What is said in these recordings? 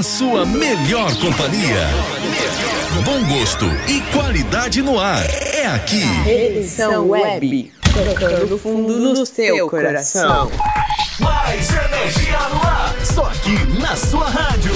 a sua melhor companhia. Bom gosto e qualidade no ar. É aqui. Edição Web. Tocando fundo no seu coração. Mais energia no ar. Só aqui na sua rádio.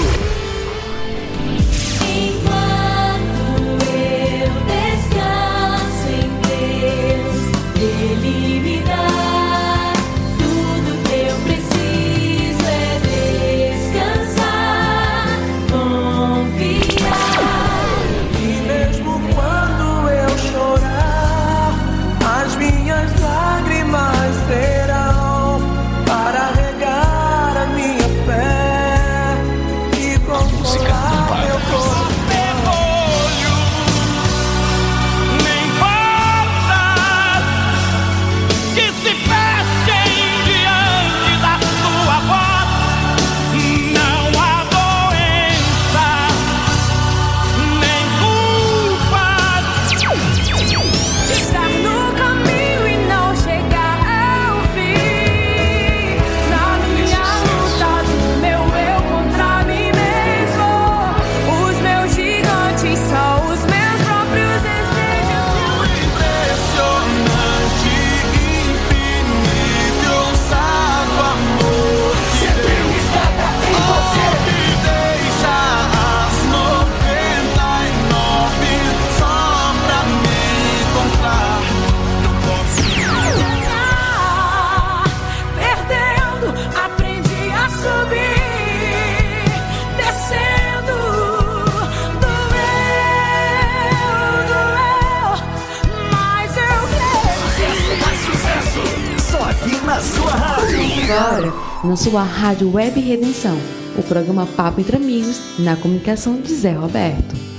Agora, na sua Rádio Web Redenção, o programa Papo entre Amigos, na comunicação de Zé Roberto.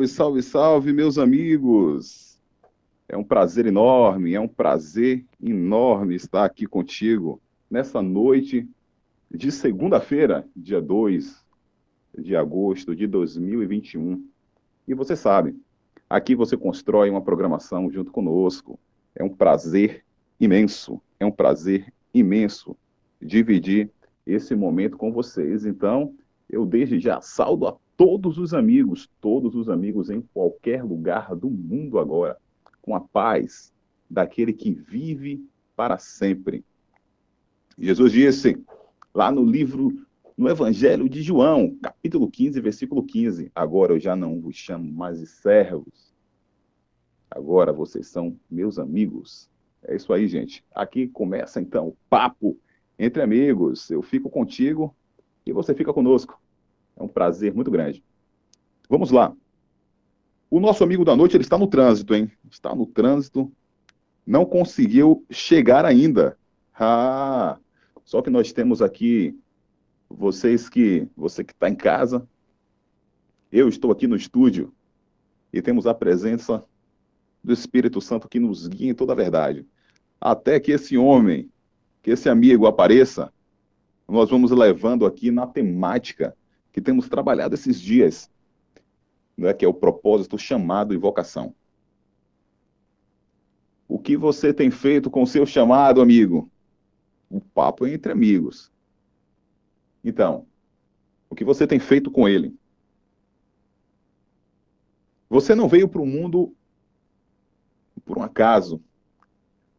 Salve, salve, salve, meus amigos! É um prazer enorme, é um prazer enorme estar aqui contigo nessa noite de segunda-feira, dia 2 de agosto de 2021. E você sabe, aqui você constrói uma programação junto conosco. É um prazer imenso, é um prazer imenso dividir esse momento com vocês. Então, eu desde já saldo a todos os amigos, todos os amigos em qualquer lugar do mundo agora, com a paz daquele que vive para sempre. Jesus disse lá no livro, no Evangelho de João, capítulo 15, versículo 15: Agora eu já não vos chamo mais de servos, agora vocês são meus amigos. É isso aí, gente. Aqui começa então o papo entre amigos. Eu fico contigo e você fica conosco. É um prazer muito grande. Vamos lá. O nosso amigo da noite, ele está no trânsito, hein? Está no trânsito. Não conseguiu chegar ainda. Ah, só que nós temos aqui vocês que você que está em casa. Eu estou aqui no estúdio e temos a presença do Espírito Santo que nos guia em toda a verdade. Até que esse homem, que esse amigo apareça, nós vamos levando aqui na temática que temos trabalhado esses dias, né, que é o propósito, chamado e vocação. O que você tem feito com o seu chamado, amigo? O papo é entre amigos. Então, o que você tem feito com ele? Você não veio para o mundo por um acaso.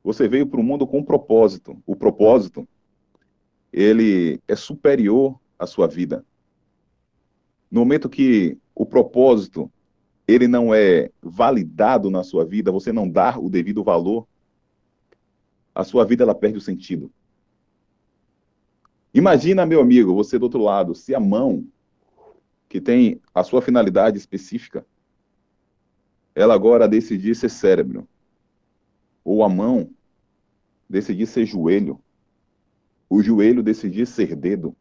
Você veio para o mundo com um propósito. O propósito, ele é superior à sua vida. No momento que o propósito ele não é validado na sua vida, você não dá o devido valor, a sua vida ela perde o sentido. Imagina, meu amigo, você do outro lado, se a mão que tem a sua finalidade específica, ela agora decidir ser cérebro, ou a mão decidir ser joelho, o joelho decidir ser dedo,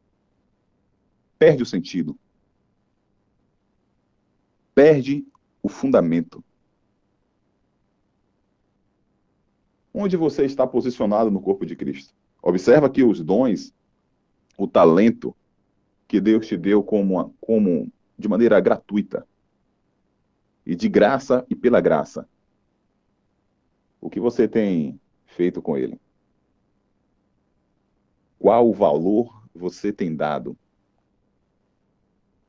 perde o sentido. Perde o fundamento. Onde você está posicionado no corpo de Cristo? Observa que os dons, o talento que Deus te deu como, como de maneira gratuita e de graça e pela graça. O que você tem feito com ele? Qual o valor você tem dado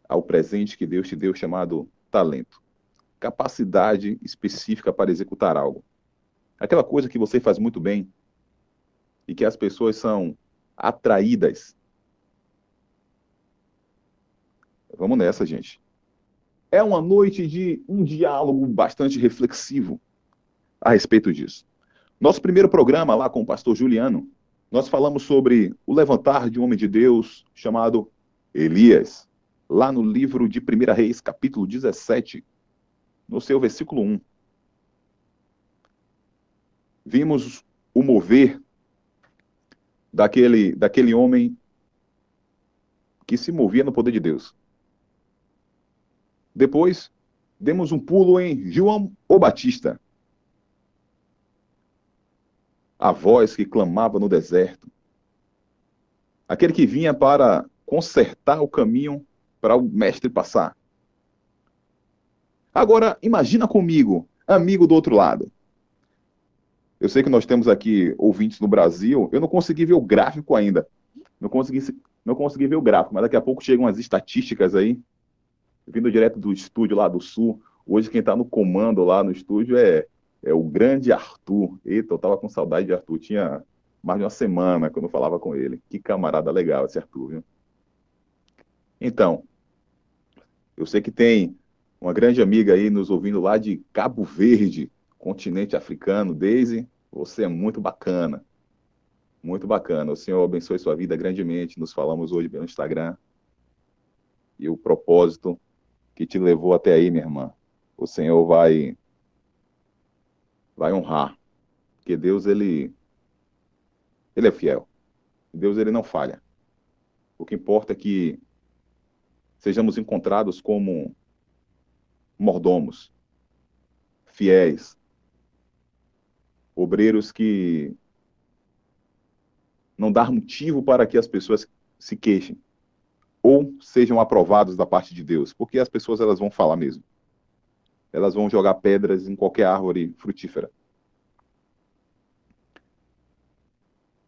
ao presente que Deus te deu chamado talento? Capacidade específica para executar algo. Aquela coisa que você faz muito bem e que as pessoas são atraídas. Vamos nessa, gente. É uma noite de um diálogo bastante reflexivo a respeito disso. Nosso primeiro programa lá com o pastor Juliano, nós falamos sobre o levantar de um homem de Deus chamado Elias, lá no livro de 1 Reis, capítulo 17, no seu versículo 1. Vimos o mover daquele, daquele homem que se movia no poder de Deus. Depois, demos um pulo em João o Batista, a voz que clamava no deserto, aquele que vinha para consertar o caminho para o mestre passar. Agora, imagina comigo, amigo do outro lado. Eu sei que nós temos aqui ouvintes no Brasil, eu não consegui ver o gráfico ainda. Não consegui, não consegui ver o gráfico, mas daqui a pouco chegam as estatísticas aí, vindo direto do estúdio lá do Sul. Hoje quem está no comando lá no estúdio é é o grande Arthur. Eita, eu tava com saudade de Arthur. Tinha mais de uma semana quando eu falava com ele. Que camarada legal esse Arthur, viu? Então, eu sei que tem uma grande amiga aí nos ouvindo lá de Cabo Verde, continente africano. Daisy, você é muito bacana. Muito bacana. O Senhor abençoe sua vida grandemente. Nos falamos hoje pelo Instagram. E o propósito que te levou até aí, minha irmã. O Senhor vai vai honrar. Porque Deus, ele, ele é fiel. Deus, ele não falha. O que importa é que sejamos encontrados como mordomos, fiéis, obreiros que não dar motivo para que as pessoas se queixem ou sejam aprovados da parte de Deus, porque as pessoas elas vão falar mesmo elas vão jogar pedras em qualquer árvore frutífera.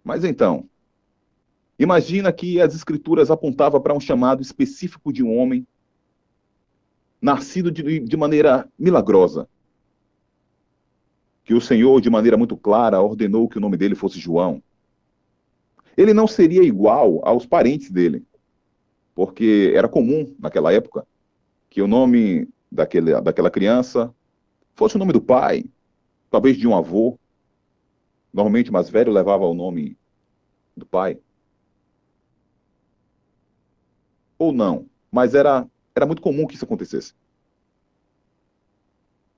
Mas então, imagina que as escrituras apontavam para um chamado específico de um homem nascido de, de maneira milagrosa. Que o Senhor, de maneira muito clara, ordenou que o nome dele fosse João. Ele não seria igual aos parentes dele, porque era comum naquela época que o nome daquele, daquela criança fosse o nome do pai, talvez de um avô. Normalmente mais velho levava o nome do pai. Ou não, mas era, era muito comum que isso acontecesse.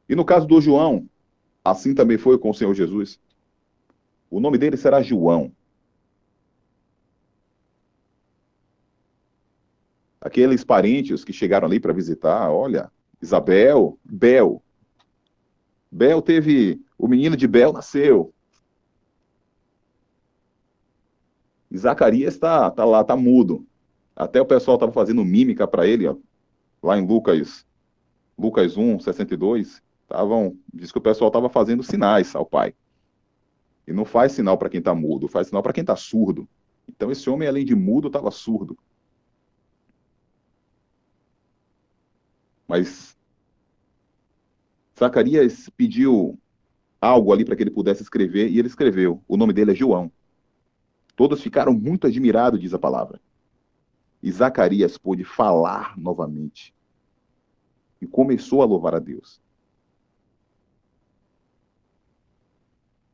E no caso do João, assim também foi com o Senhor Jesus. O nome dele será João. Aqueles parentes que chegaram ali para visitar, olha, Isabel, Bel. Bel teve. O menino de Bel nasceu. Zacarias está tá lá, está mudo. Até o pessoal estava fazendo mímica para ele, ó, lá em Lucas, Lucas 1, 62. Tavam, diz que o pessoal estava fazendo sinais ao pai. E não faz sinal para quem está mudo, faz sinal para quem está surdo. Então esse homem, além de mudo, estava surdo. Mas Zacarias pediu algo ali para que ele pudesse escrever e ele escreveu. O nome dele é João. Todos ficaram muito admirados, diz a palavra. E Zacarias pôde falar novamente. e começou a louvar a Deus.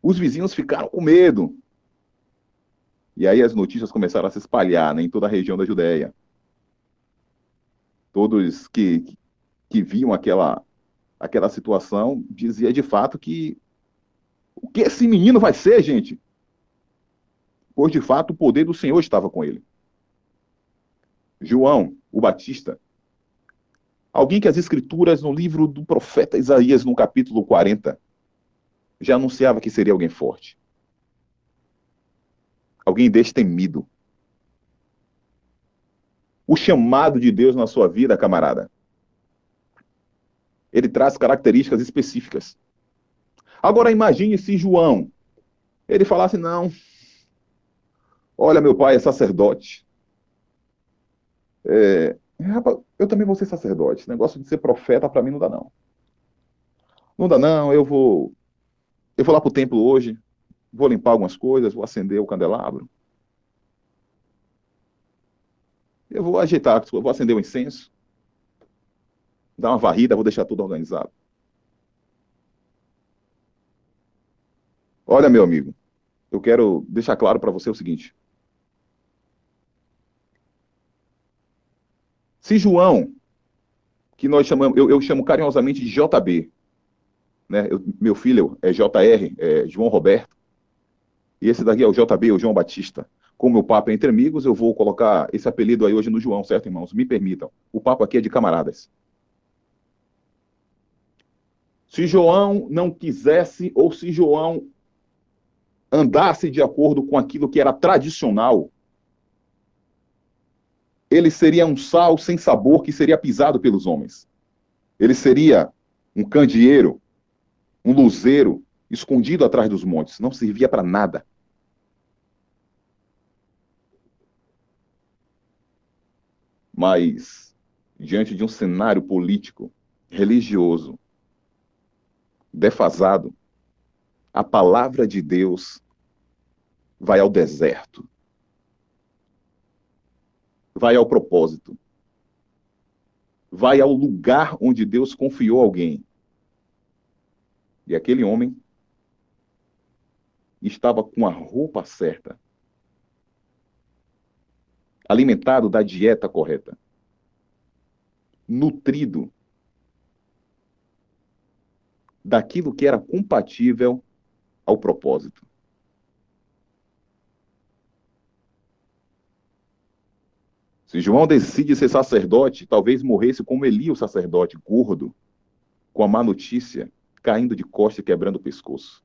Os vizinhos ficaram com medo. E aí as notícias começaram a se espalhar né, em toda a região da Judéia. Todos que, que viam aquela, aquela situação dizia de fato que o que esse menino vai ser, gente? Pois de fato o poder do Senhor estava com ele. João, o Batista, alguém que as escrituras no livro do profeta Isaías, no capítulo 40, já anunciava que seria alguém forte. Alguém destemido. O chamado de Deus na sua vida, camarada, ele traz características específicas. Agora imagine se João, ele falasse, não, olha, meu pai é sacerdote. É, rapaz, eu também vou ser sacerdote. Esse negócio de ser profeta para mim não dá não. Não dá não, eu vou eu vou lá para o templo hoje, vou limpar algumas coisas, vou acender o candelabro. Eu vou ajeitar, vou acender o incenso, dar uma varrida, vou deixar tudo organizado. Olha, meu amigo, eu quero deixar claro para você o seguinte. Se João, que nós chamamos, eu, eu chamo carinhosamente de JB, né? Eu, meu filho é JR, é João Roberto, e esse daqui é o JB, o João Batista. Como o papo é entre amigos, eu vou colocar esse apelido aí hoje no João, certo, irmãos? Me permitam. O papo aqui é de camaradas. Se João não quisesse, ou se João andasse de acordo com aquilo que era tradicional, ele seria um sal sem sabor que seria pisado pelos homens. Ele seria um candeeiro um luzeiro escondido atrás dos montes, não servia para nada. Mas, diante de um cenário político, religioso, defasado, a palavra de Deus vai ao deserto, vai ao propósito, vai ao lugar onde Deus confiou alguém e aquele homem estava com a roupa certa, alimentado da dieta correta, nutrido daquilo que era compatível ao propósito. Se João decide ser sacerdote, talvez morresse como Eli, o sacerdote, gordo, com a má notícia caindo de costas e quebrando o pescoço.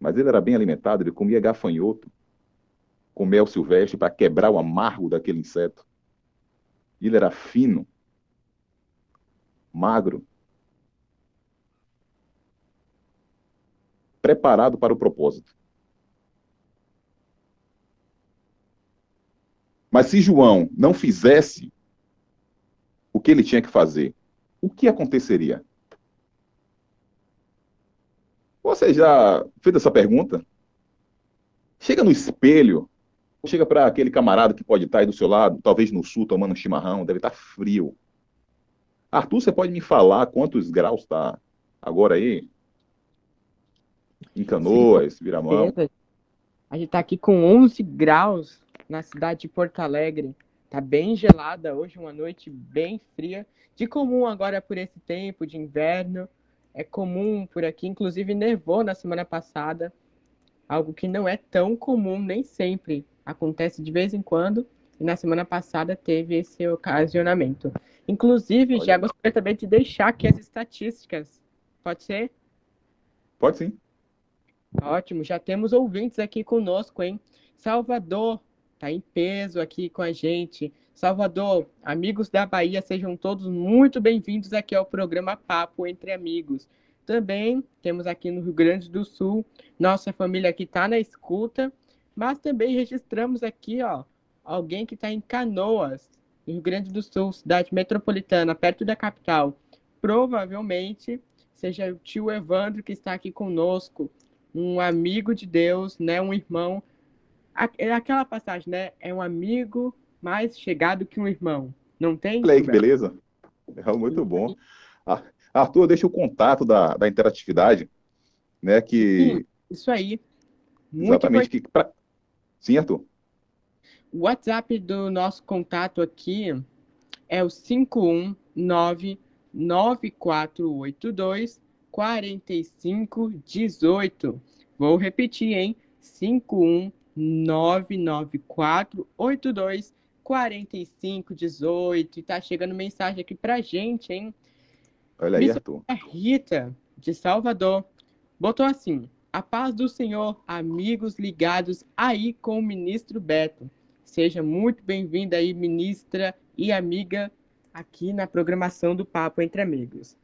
Mas ele era bem alimentado, ele comia gafanhoto com mel silvestre para quebrar o amargo daquele inseto. Ele era fino, magro, preparado para o propósito. Mas se João não fizesse o que ele tinha que fazer, o que aconteceria? Você já fez essa pergunta? Chega no espelho, chega para aquele camarada que pode estar aí do seu lado, talvez no sul, tomando um chimarrão, deve estar frio. Arthur, você pode me falar quantos graus está agora aí? Em Canoas, Viramão? A gente está aqui com 11 graus na cidade de Porto Alegre. Tá bem gelada hoje, uma noite bem fria. De comum agora por esse tempo de inverno. É comum por aqui, inclusive nevou na semana passada. Algo que não é tão comum nem sempre. Acontece de vez em quando. E na semana passada teve esse ocasionamento. Inclusive, Olha. já gostaria também de deixar aqui as estatísticas. Pode ser? Pode sim. Ótimo, já temos ouvintes aqui conosco, hein? Salvador tá em peso aqui com a gente. Salvador, amigos da Bahia, sejam todos muito bem-vindos aqui ao programa Papo Entre Amigos. Também temos aqui no Rio Grande do Sul, nossa família que está na escuta, mas também registramos aqui, ó, alguém que está em Canoas, no Rio Grande do Sul, cidade metropolitana, perto da capital. Provavelmente seja o tio Evandro que está aqui conosco, um amigo de Deus, né, um irmão. É aquela passagem, né? É um amigo mais chegado que um irmão. Não tem? Aí que beleza. É muito bom. Ah, Arthur, deixa o contato da, da interatividade, né? Que Sim, isso aí. Muito exatamente que pra... Sim, Arthur. O WhatsApp do nosso contato aqui é o 5199482 4518. Vou repetir, hein? 5199482 4518. E tá chegando mensagem aqui pra gente, hein? Olha aí, Miss Arthur. Rita, de Salvador, botou assim: A paz do Senhor, amigos ligados aí com o ministro Beto. Seja muito bem-vinda aí, ministra e amiga, aqui na programação do Papo Entre Amigos.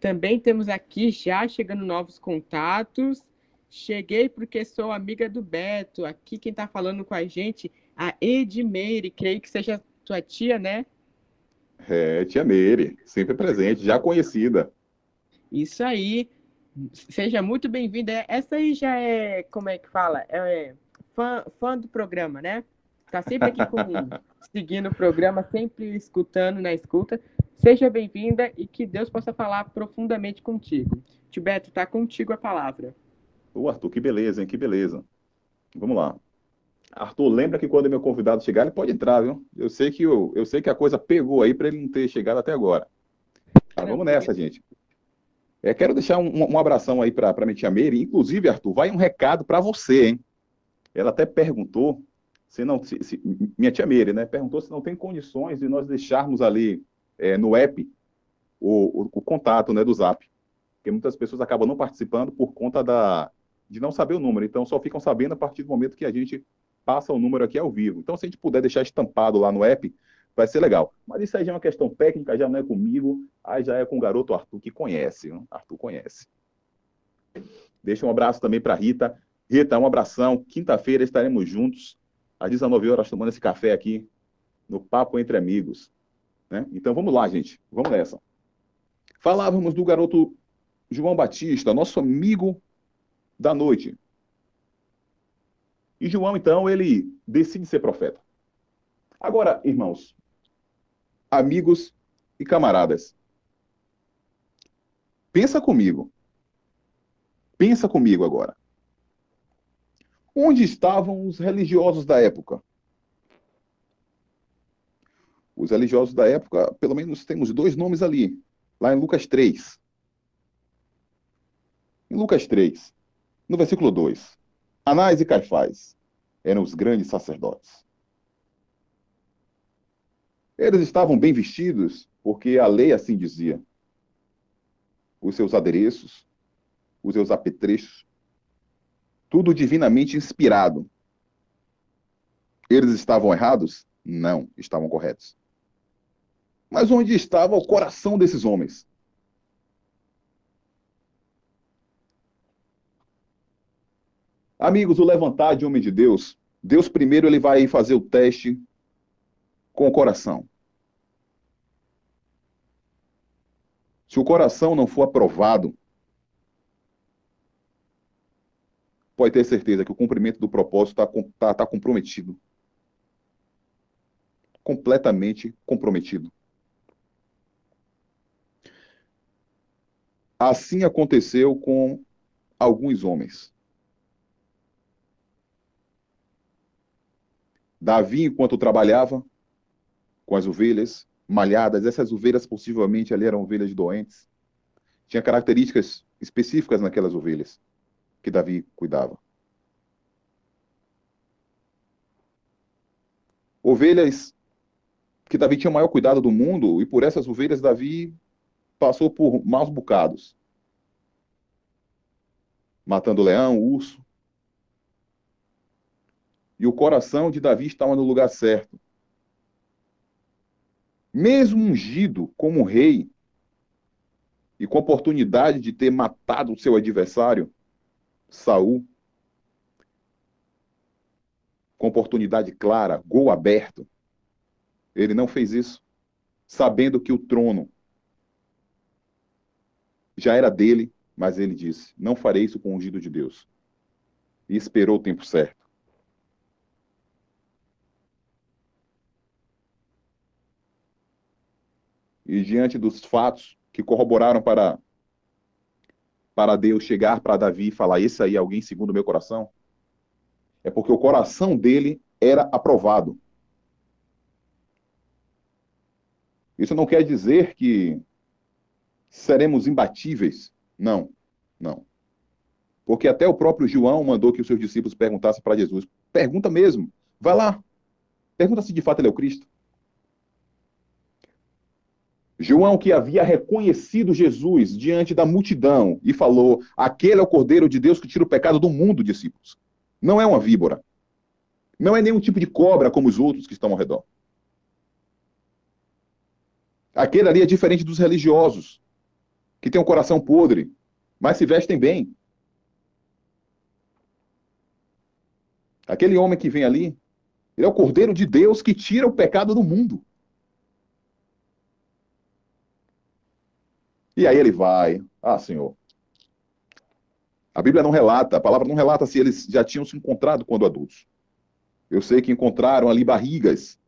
Também temos aqui já chegando novos contatos. Cheguei porque sou amiga do Beto. Aqui quem tá falando com a gente, a Edmeire, creio que seja tua tia, né? É, tia Meire, sempre presente, já conhecida. Isso aí. Seja muito bem-vinda. Essa aí já é, como é que fala? É fã, fã do programa, né? Tá sempre aqui com, seguindo o programa, sempre escutando na escuta. Seja bem-vinda e que Deus possa falar profundamente contigo. Tibeto, tá contigo a palavra. Ô, Arthur, que beleza, hein? Que beleza. Vamos lá. Arthur, lembra que quando meu convidado chegar, ele pode entrar, viu? Eu sei que, eu, eu sei que a coisa pegou aí para ele não ter chegado até agora. Mas vamos nessa, gente. É, quero deixar um, um abração aí para a minha tia Meire. Inclusive, Arthur, vai um recado para você, hein? Ela até perguntou se não. Se, se- minha tia Meire, né? Perguntou se não tem condições de nós deixarmos ali é, no app o, o, o contato né, do Zap. Porque muitas pessoas acabam não participando por conta da, de não saber o número. Então, só ficam sabendo a partir do momento que a gente passa o número aqui ao vivo. Então, se a gente puder deixar estampado lá no app, vai ser legal. Mas isso aí já é uma questão técnica, já não é comigo, aí já é com o garoto Arthur, que conhece. viu? Arthur conhece. Deixa um abraço também para Rita. Rita, um abração. Quinta-feira estaremos juntos, às 19 horas, tomando esse café aqui, no Papo Entre Amigos. né? Então, vamos lá, gente. Vamos nessa. Falávamos do garoto João Batista, nosso amigo da noite. E João, então, ele decide ser profeta. Agora, irmãos, amigos e camaradas, pensa comigo. Pensa comigo agora. Onde estavam os religiosos da época? Os religiosos da época, pelo menos temos dois nomes ali, lá em Lucas 3. Em Lucas 3, no versículo 2, Anás e Caifás eram os grandes sacerdotes. Eles estavam bem vestidos, porque a lei assim dizia. Os seus adereços, os seus apetrechos, tudo divinamente inspirado. Eles estavam errados? Não, estavam corretos. Mas onde estava o coração desses homens? Amigos, o levantar de homem de Deus, Deus primeiro ele vai fazer o teste com o coração. Se o coração não for aprovado, pode ter certeza que o cumprimento do propósito está tá, tá comprometido. Completamente comprometido. Assim aconteceu com alguns homens. Davi, enquanto trabalhava com as ovelhas malhadas, essas ovelhas possivelmente ali eram ovelhas doentes, tinha características específicas naquelas ovelhas que Davi cuidava. Ovelhas que Davi tinha o maior cuidado do mundo, e por essas ovelhas Davi passou por maus bocados. Matando leão, urso. E o coração de Davi estava no lugar certo. Mesmo ungido como rei, e com a oportunidade de ter matado o seu adversário, Saul, com oportunidade clara, gol aberto, ele não fez isso, sabendo que o trono já era dele, mas ele disse: Não farei isso com o ungido de Deus. E esperou o tempo certo. E diante dos fatos que corroboraram para para Deus chegar para Davi e falar: Esse aí é alguém segundo o meu coração? É porque o coração dele era aprovado. Isso não quer dizer que seremos imbatíveis. Não, não. Porque até o próprio João mandou que os seus discípulos perguntassem para Jesus. Pergunta mesmo. Vai lá. Pergunta se de fato ele é o Cristo. João, que havia reconhecido Jesus diante da multidão e falou: Aquele é o Cordeiro de Deus que tira o pecado do mundo, discípulos. Não é uma víbora. Não é nenhum tipo de cobra como os outros que estão ao redor. Aquele ali é diferente dos religiosos, que têm um coração podre, mas se vestem bem. Aquele homem que vem ali, ele é o Cordeiro de Deus que tira o pecado do mundo. E aí ele vai, ah, Senhor. A Bíblia não relata, a palavra não relata se eles já tinham se encontrado quando adultos. Eu sei que encontraram ali barrigas.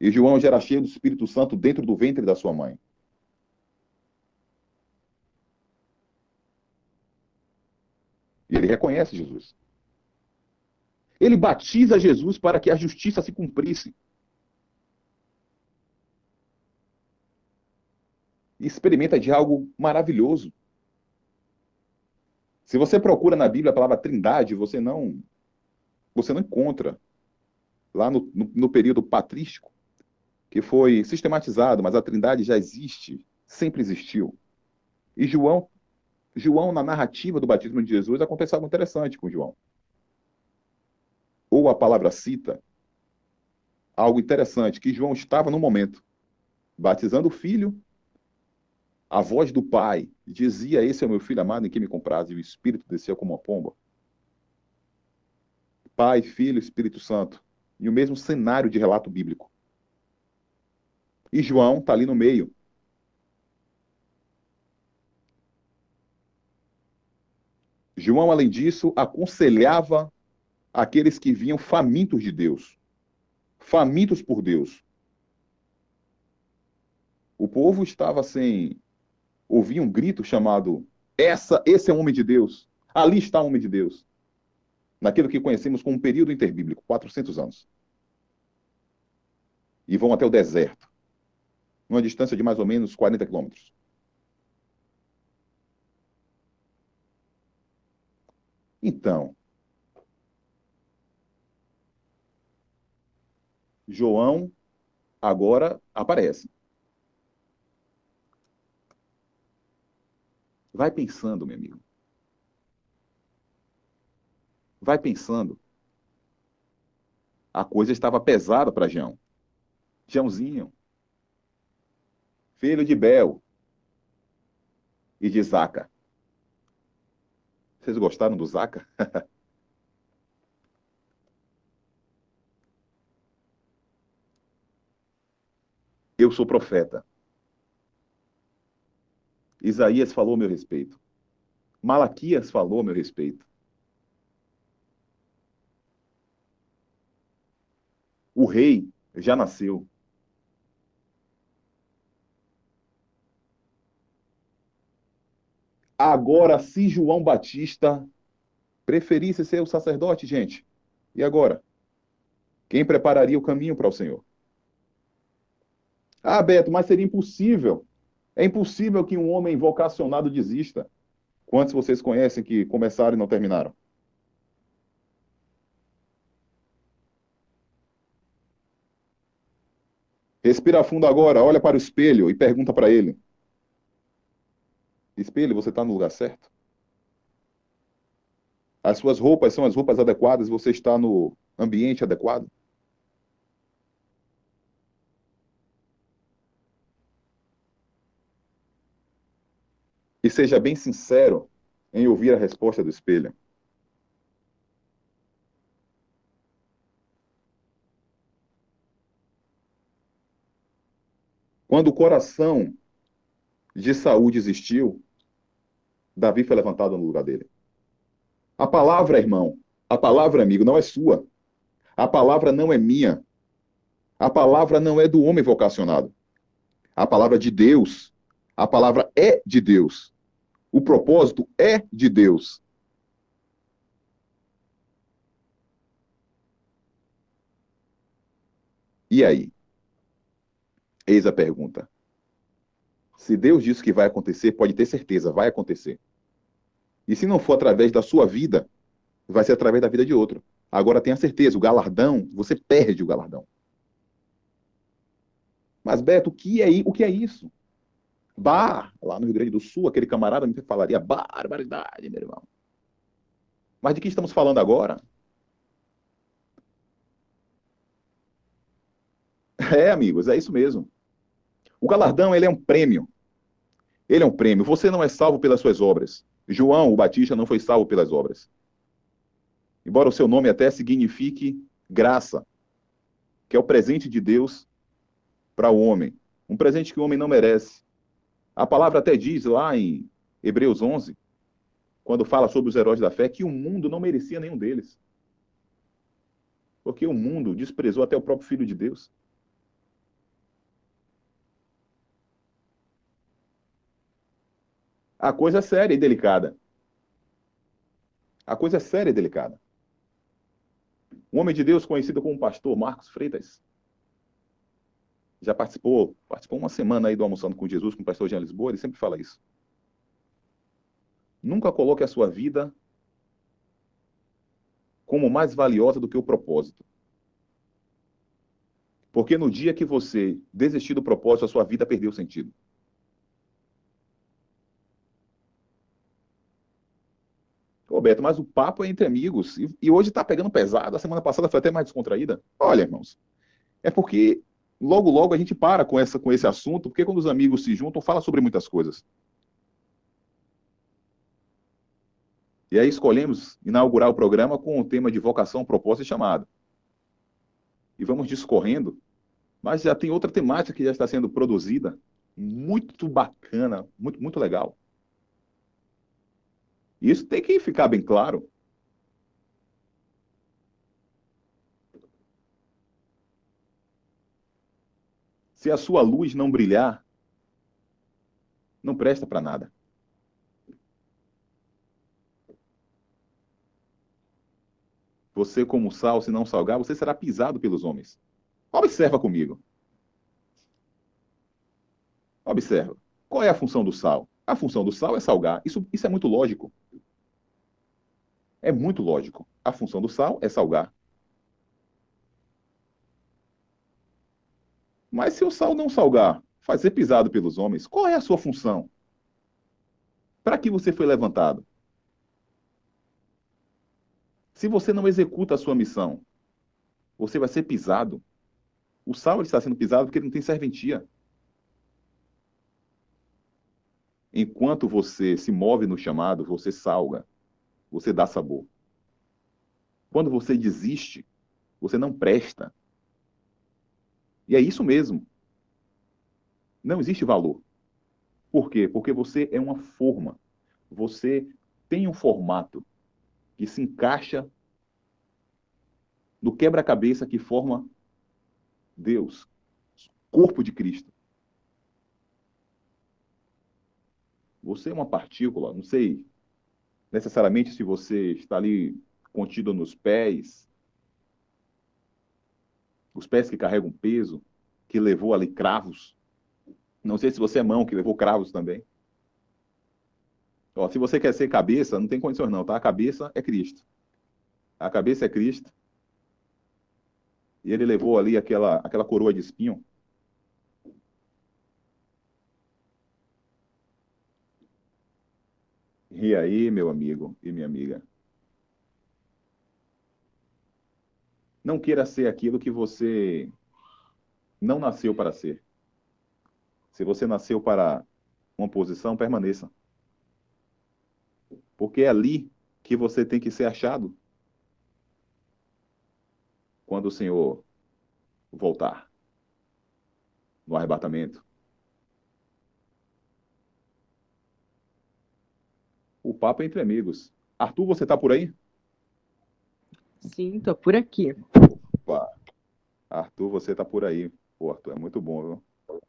E João já era cheio do Espírito Santo dentro do ventre da sua mãe. E ele reconhece Jesus. Ele batiza Jesus para que a justiça se cumprisse. Experimenta de algo maravilhoso. Se você procura na Bíblia a palavra trindade, você não você não encontra. Lá no, no, no período patrístico, que foi sistematizado, mas a trindade já existe, sempre existiu. E João, João na narrativa do batismo de Jesus, acontece algo interessante com João. Ou a palavra cita algo interessante, que João estava no momento, batizando o filho, a voz do pai dizia, esse é o meu filho amado em quem me compraz, e o Espírito desceu como uma pomba. Pai, Filho, Espírito Santo. E o mesmo cenário de relato bíblico. E João está ali no meio. João, além disso, aconselhava aqueles que vinham famintos de Deus, famintos por Deus. O povo estava sem ouvir um grito chamado: essa, esse é o homem de Deus. Ali está o homem de Deus naquilo que conhecemos como um período interbíblico, 400 anos. E vão até o deserto, numa distância de mais ou menos 40 quilômetros. Então, João agora aparece. Vai pensando, meu amigo. Vai pensando. A coisa estava pesada para João. Joãozinho, filho de Bel e de Zaca. Vocês gostaram do Zaca? Eu sou profeta. Isaías falou a meu respeito. Malaquias falou a meu respeito. O rei já nasceu. Agora, se João Batista preferisse ser o sacerdote, gente, e agora? Quem prepararia o caminho para o Senhor? Ah, Beto, mas seria impossível. É impossível que um homem vocacionado desista. Quantos vocês conhecem que começaram e não terminaram? Respira fundo agora, olha para o espelho e pergunta para ele: Espelho, você está no lugar certo? As suas roupas são as roupas adequadas? Você está no ambiente adequado? E seja bem sincero em ouvir a resposta do espelho. Quando o coração de Saul desistiu, Davi foi levantado no lugar dele. A palavra, irmão, a palavra, amigo, não é sua. A palavra não é minha. A palavra não é do homem vocacionado. A palavra de Deus. A palavra é de Deus. O propósito é de Deus. E aí? Eis a pergunta. Se Deus disse que vai acontecer, pode ter certeza, vai acontecer. E se não for através da sua vida, vai ser através da vida de outro. Agora tenha certeza, o galardão, você perde o galardão. Mas, Beto, o que é, o que é isso? Bar, lá no Rio Grande do Sul, aquele camarada me falaria barbaridade, meu irmão. Mas de que estamos falando agora? É, amigos, é isso mesmo. O galardão, ele é um prêmio. Ele é um prêmio. Você não é salvo pelas suas obras. João, o Batista, não foi salvo pelas obras. Embora o seu nome até signifique graça, que é o presente de Deus para o homem. Um presente que o homem não merece. A palavra até diz lá em Hebreus 11, quando fala sobre os heróis da fé, que o mundo não merecia nenhum deles. Porque o mundo desprezou até o próprio Filho de Deus. A coisa é séria e delicada. A coisa é séria e delicada. Um homem de Deus conhecido como pastor Marcos Freitas já participou, participou uma semana aí do Almoçando com Jesus com o pastor Jean Lisboa, ele sempre fala isso. Nunca coloque a sua vida como mais valiosa do que o propósito. Porque no dia que você desistir do propósito, a sua vida perdeu sentido. Roberto, mas o papo é entre amigos. E, e hoje está pegando pesado. A semana passada foi até mais descontraída. Olha, irmãos, é porque logo, logo a gente para com, essa, com esse assunto, porque quando os amigos se juntam, fala sobre muitas coisas. E aí escolhemos inaugurar o programa com o tema de vocação, propósito e chamado. E vamos discorrendo, mas já tem outra temática que já está sendo produzida, muito bacana, muito, muito legal. Isso tem que ficar bem claro. Se a sua luz não brilhar, não presta para nada. Você, como sal, se não salgar, você será pisado pelos homens. Observa comigo. Observa. Qual é a função do sal? A função do sal é salgar. Isso, isso é muito lógico. É muito lógico. A função do sal é salgar. Mas se o sal não salgar, fazer pisado pelos homens, qual é a sua função? Para que você foi levantado? Se você não executa a sua missão, você vai ser pisado. O sal está sendo pisado porque ele não tem serventia. Enquanto você se move no chamado, você salga, você dá sabor. Quando você desiste, você não presta. E é isso mesmo. Não existe valor. Por quê? Porque você é uma forma. Você tem um formato que se encaixa no quebra-cabeça que forma Deus, corpo de Cristo. Você é uma partícula, não sei necessariamente se você está ali contido nos pés, os pés que carregam peso, que levou ali cravos. Não sei se você é mão que levou cravos também. Ó, se você quer ser cabeça, não tem condições não, tá? A cabeça é Cristo. A cabeça é Cristo. E ele levou ali aquela, aquela coroa de espinho. E aí, meu amigo e minha amiga? Não queira ser aquilo que você não nasceu para ser. Se você nasceu para uma posição, permaneça. Porque é ali que você tem que ser achado. Quando o Senhor voltar no arrebatamento. O papo é entre amigos. Arthur, você está por aí? Sim, tô por aqui. Opa. Arthur, você tá por aí. Pô, Arthur, é muito bom, viu?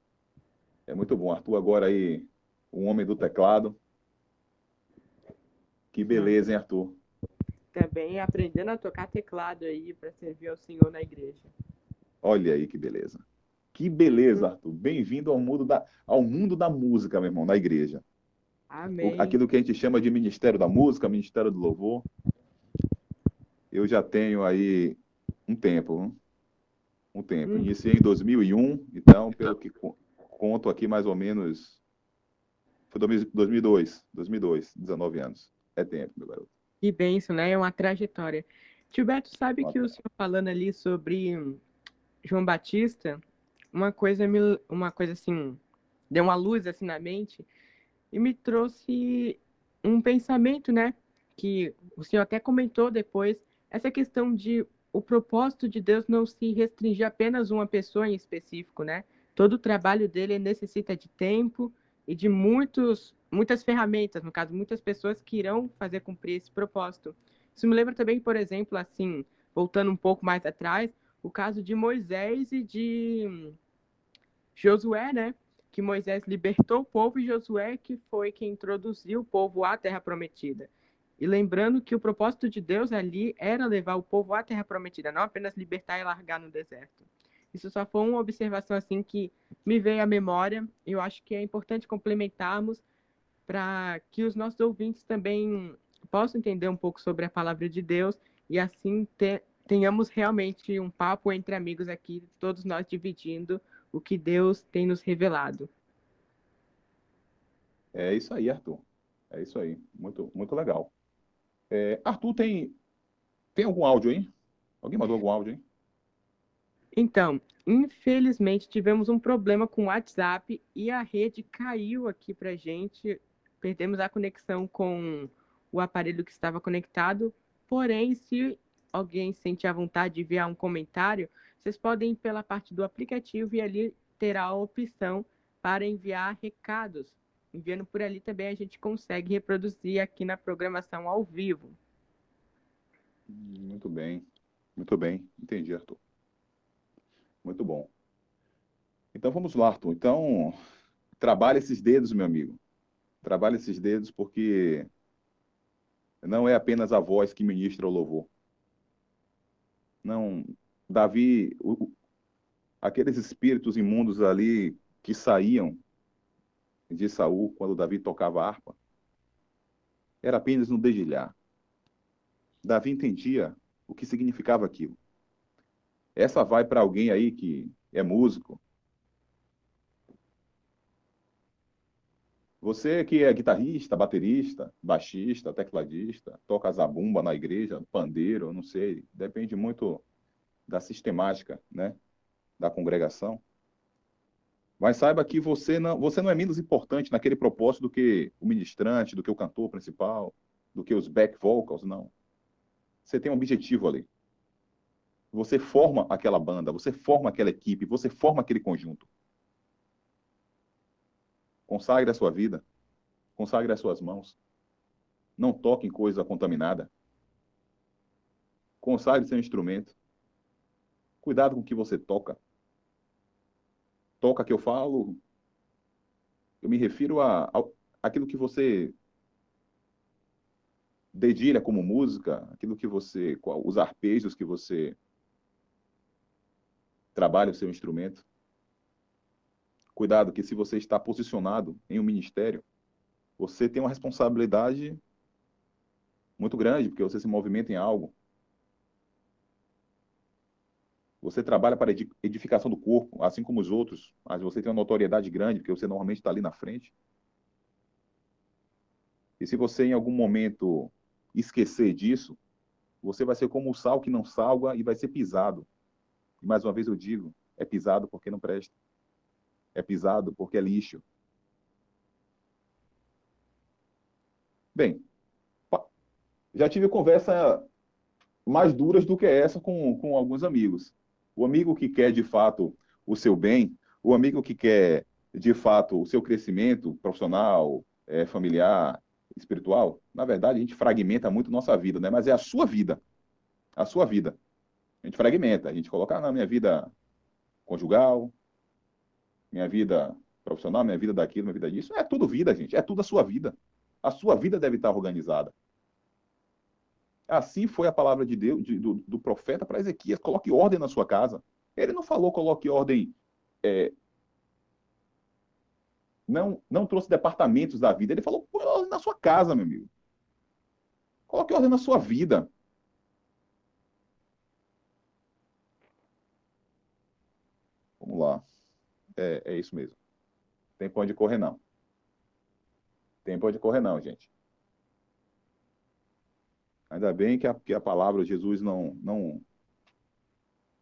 É muito bom. Arthur agora aí, um homem do teclado. Que beleza, hein, Arthur? Também aprendendo a tocar teclado aí para servir ao Senhor na igreja. Olha aí que beleza. Que beleza, Arthur. Bem-vindo ao mundo da, ao mundo da música, meu irmão, na igreja. Amém. Aquilo que a gente chama de Ministério da Música, Ministério do Louvor. Eu já tenho aí um tempo, um tempo. Hum. Iniciei em 2001, então, pelo que co- conto aqui, mais ou menos, foi 2000 2002, 2002, 19 anos. É tempo, meu garoto. Que benção, né? É uma trajetória. Gilberto, sabe Uma que o senhor falando ali sobre João Batista, uma coisa me, uma coisa assim, deu uma luz assim na mente e me trouxe um pensamento, né? Que o senhor até comentou depois, essa questão de o propósito de Deus não se restringir a apenas uma pessoa em específico, né? Todo o trabalho dele necessita de tempo e de muitos, muitas ferramentas, no caso, muitas pessoas que irão fazer cumprir esse propósito. Isso me lembra também, por exemplo, assim, voltando um pouco mais atrás, o caso de Moisés e de Josué, né? Que Moisés libertou o povo e Josué que foi quem introduziu o povo à Terra Prometida. E lembrando que o propósito de Deus ali era levar o povo à Terra Prometida, não apenas libertar e largar no deserto. Isso só foi uma observação assim que me veio à memória. Eu acho que é importante complementarmos para que os nossos ouvintes também possam entender um pouco sobre a palavra de Deus e assim te- tenhamos realmente um papo entre amigos aqui, todos nós dividindo o que Deus tem nos revelado. É isso aí, Arthur. É isso aí. Muito, muito legal. É, Arthur, tem, tem algum áudio aí? Alguém mandou algum áudio aí? Então, infelizmente tivemos um problema com o WhatsApp e a rede caiu aqui pra gente. Perdemos a conexão com o aparelho que estava conectado. Porém, se alguém sente a vontade de enviar um comentário, vocês podem ir pela parte do aplicativo e ali terá a opção para enviar recados. Enviando por ali também a gente consegue reproduzir aqui na programação ao vivo. Muito bem. Muito bem. Entendi, Arthur. Muito bom. Então vamos lá, Arthur. Então, trabalhe esses dedos, meu amigo. Trabalhe esses dedos porque não é apenas a voz que ministra o louvor. Não, Davi, o- aqueles espíritos imundos ali que saíam de Saul quando Davi tocava harpa, era apenas no dedilhar. Davi entendia o que significava aquilo. Essa vai para alguém aí que é músico. Você que é guitarrista, baterista, baixista, tecladista, toca zabumba na igreja, pandeiro, não sei, depende muito da sistemática, né, da congregação. Mas saiba que você não, você não é menos importante naquele propósito do que o ministrante, do que o cantor principal, do que os back vocals, não. Você tem um objetivo ali. Você forma aquela banda, você forma aquela equipe, você forma aquele conjunto. Consagre a sua vida, consagre as suas mãos. Não toque em coisa contaminada. Consagre seu instrumento. Cuidado com o que você toca. Toca que eu falo, eu me refiro a, a aquilo que você dedilha como música, aquilo que você, os arpejos que você trabalha o seu instrumento. Cuidado que se você está posicionado em um ministério, você tem uma responsabilidade muito grande, porque você se movimenta em algo. Você trabalha para edi- edificação do corpo, assim como os outros, mas você tem uma notoriedade grande, porque você normalmente está ali na frente. E se você em algum momento esquecer disso, você vai ser como o sal que não salga e vai ser pisado. E mais uma vez eu digo, é pisado porque não presta. É pisado porque é lixo. Bem, já tive conversa mais duras do que essa com, com alguns amigos. O amigo que quer de fato o seu bem, o amigo que quer de fato o seu crescimento profissional, eh, familiar, espiritual, na verdade a gente fragmenta muito nossa vida, né? Mas é a sua vida, a sua vida. A gente fragmenta, a gente coloca na minha vida conjugal, minha vida profissional, minha vida daquilo, minha vida disso. É tudo vida, gente. É tudo a sua vida. A sua vida deve estar organizada. Assim foi a palavra de Deus, de, do, do, profeta para Ezequias: coloque ordem na sua casa. Ele não falou coloque ordem. É, não, não trouxe departamentos da vida. Ele falou ordem na sua casa, meu amigo. Coloque ordem na sua vida. Vamos lá. É, é isso mesmo. Tem pode correr, não. Tem pode correr, não, gente. Ainda bem que a, que a palavra de Jesus não, não,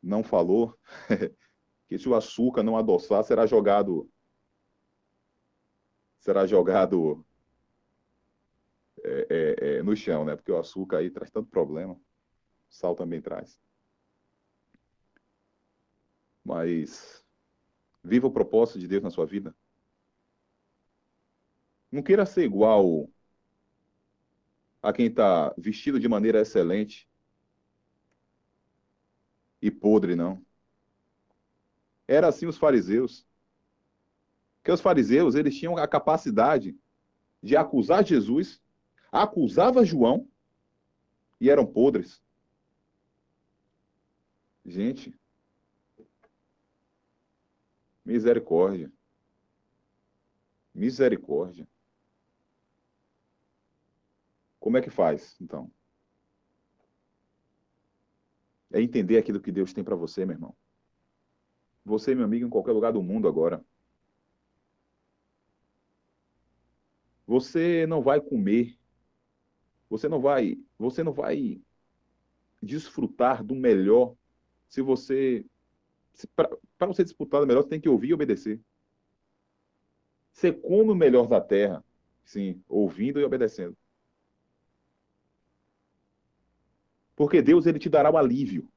não falou que se o açúcar não adoçar, será jogado será jogado é, é, é, no chão, né? Porque o açúcar aí traz tanto problema. O sal também traz. Mas viva o propósito de Deus na sua vida. Não queira ser igual a quem está vestido de maneira excelente e podre, não. Era assim os fariseus. Porque os fariseus, eles tinham a capacidade de acusar Jesus, acusava João e eram podres. Gente, misericórdia. Misericórdia. Como é que faz, então? É entender aquilo que Deus tem para você, meu irmão. Você, meu amigo, em qualquer lugar do mundo agora. Você não vai comer. Você não vai, você não vai desfrutar do melhor se você para você disputar do melhor, você tem que ouvir e obedecer. Você come o melhor da terra, sim, ouvindo e obedecendo. Porque Deus ele te dará o alívio.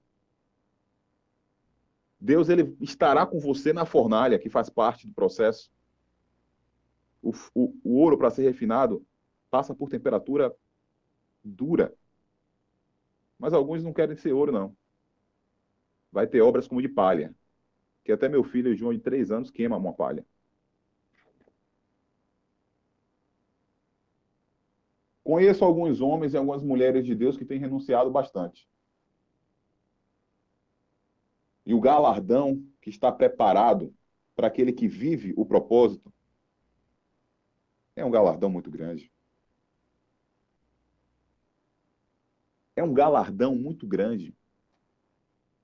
Deus ele estará com você na fornalha, que faz parte do processo. O, o, o ouro, para ser refinado, passa por temperatura dura. Mas alguns não querem ser ouro, não. Vai ter obras como de palha. Que até meu filho, João, de três anos, queima uma palha. Conheço alguns homens e algumas mulheres de Deus que têm renunciado bastante. E o galardão que está preparado para aquele que vive o propósito é um galardão muito grande. É um galardão muito grande.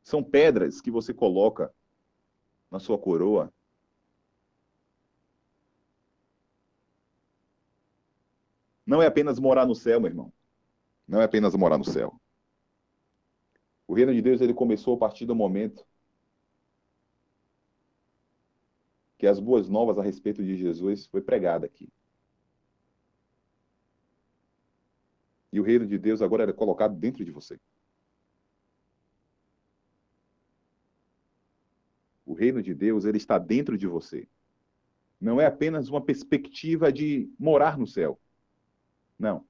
São pedras que você coloca na sua coroa Não é apenas morar no céu, meu irmão. Não é apenas morar no céu. O reino de Deus ele começou a partir do momento que as boas novas a respeito de Jesus foi pregada aqui. E o reino de Deus agora era colocado dentro de você. O reino de Deus ele está dentro de você. Não é apenas uma perspectiva de morar no céu. Não.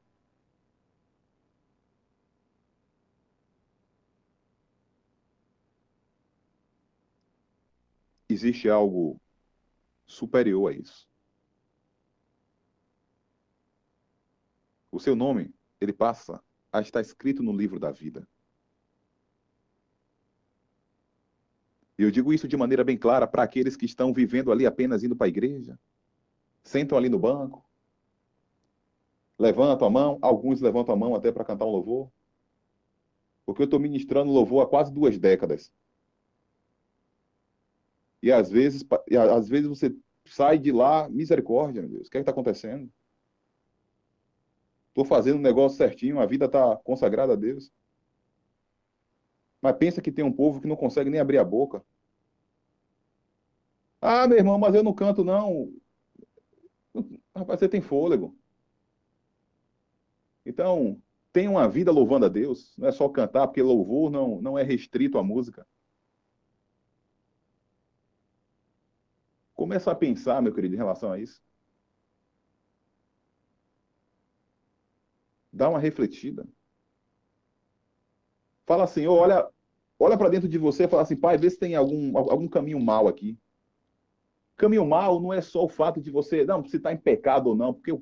Existe algo superior a isso. O seu nome, ele passa a estar escrito no livro da vida. E eu digo isso de maneira bem clara para aqueles que estão vivendo ali apenas indo para a igreja, sentam ali no banco, levantam a mão, alguns levantam a mão até para cantar um louvor. Porque eu estou ministrando louvor há quase duas décadas. E às vezes, e às vezes você sai de lá, misericórdia, meu Deus, o que é está acontecendo? Estou fazendo um negócio certinho, a vida está consagrada a Deus. Mas pensa que tem um povo que não consegue nem abrir a boca. Ah, meu irmão, mas eu não canto, não. Rapaz, você tem fôlego. Então, tenha uma vida louvando a Deus, não é só cantar, porque louvor não, não é restrito à música. Começa a pensar, meu querido, em relação a isso. Dá uma refletida. Fala assim, olha, Olha para dentro de você e fala assim, pai, vê se tem algum, algum caminho mal aqui. Caminho mal não é só o fato de você, não, se está em pecado ou não, porque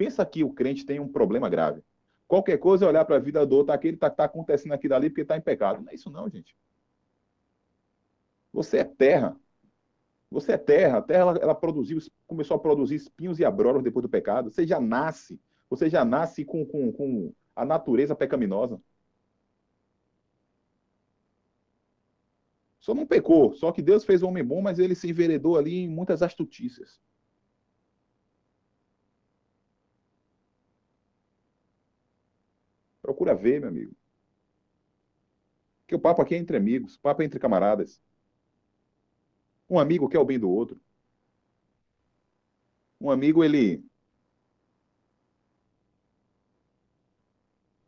pensa que o crente tem um problema grave. Qualquer coisa é olhar para a vida do outro, aquele está tá acontecendo aquilo ali porque está em pecado. Não é isso não, gente. Você é terra. Você é terra. A terra ela, ela produziu, começou a produzir espinhos e abrolhos depois do pecado. Você já nasce. Você já nasce com, com, com a natureza pecaminosa. Só não pecou. Só que Deus fez o homem bom, mas ele se enveredou ali em muitas astutícias. Procura ver, meu amigo. Que o papo aqui é entre amigos, o papo é entre camaradas. Um amigo quer o bem do outro. Um amigo, ele.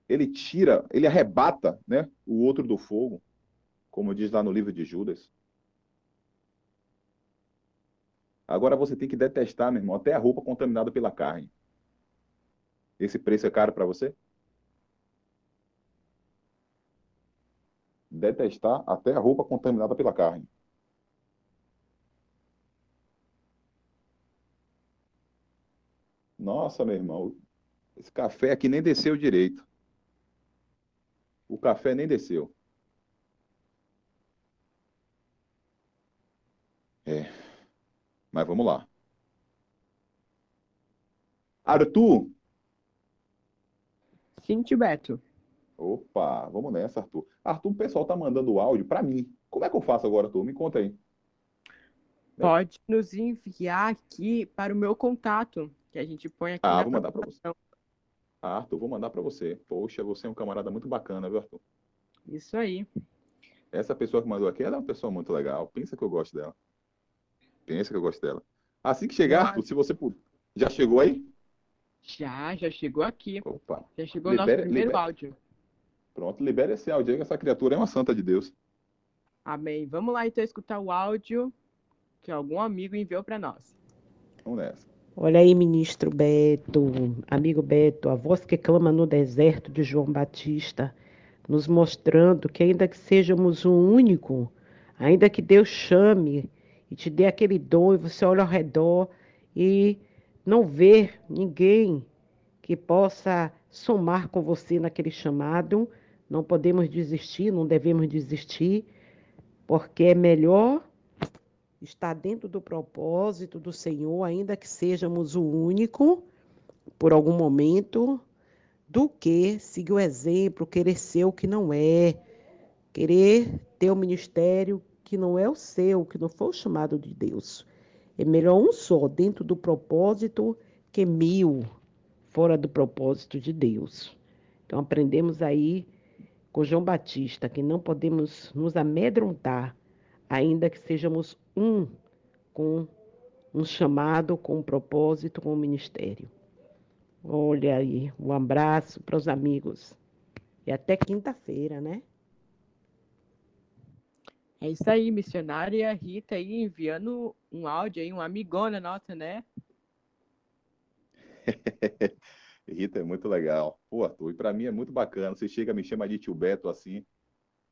Ele tira, ele arrebata né, o outro do fogo, como diz lá no livro de Judas. Agora você tem que detestar, meu irmão, até a roupa contaminada pela carne. Esse preço é caro para você? Detestar até a roupa contaminada pela carne. Nossa, meu irmão, esse café aqui nem desceu direito. O café nem desceu. É. Mas vamos lá. Arthur. Sim, Beto. Opa, vamos nessa, Arthur. Arthur, o pessoal tá mandando áudio para mim. Como é que eu faço agora, Arthur? Me conta aí. Pode nos enviar aqui para o meu contato, que a gente põe aqui Ah, vou mandar para você. Ah, Arthur, vou mandar para você. Poxa, você é um camarada muito bacana, viu, Arthur? Isso aí. Essa pessoa que mandou aqui, ela é uma pessoa muito legal. Pensa que eu gosto dela. Pensa que eu gosto dela. Assim que chegar. Arthur, se você puder. Já chegou aí? Já, já chegou aqui. Opa. Já chegou o nosso primeiro libera. áudio. Pronto, libera esse áudio aí, que essa criatura é uma santa de Deus. Amém. Vamos lá então escutar o áudio que algum amigo enviou para nós. Vamos nessa. Olha aí, ministro Beto, amigo Beto, a voz que clama no deserto de João Batista, nos mostrando que ainda que sejamos o único, ainda que Deus chame e te dê aquele dom e você olha ao redor e não vê ninguém que possa somar com você naquele chamado, não podemos desistir, não devemos desistir, porque é melhor está dentro do propósito do Senhor, ainda que sejamos o único por algum momento, do que seguir o exemplo, querer ser o que não é, querer ter o ministério que não é o seu, que não foi o chamado de Deus. É melhor um só dentro do propósito que mil fora do propósito de Deus. Então aprendemos aí com João Batista que não podemos nos amedrontar ainda que sejamos um com um chamado, com um propósito, com um ministério. Olha aí, um abraço para os amigos. E até quinta-feira, né? É isso aí, missionária Rita aí enviando um áudio aí, uma amigona nossa, né? Rita é muito legal. Pô, Arthur, e pra mim é muito bacana. Você chega, me chama de tio Beto assim.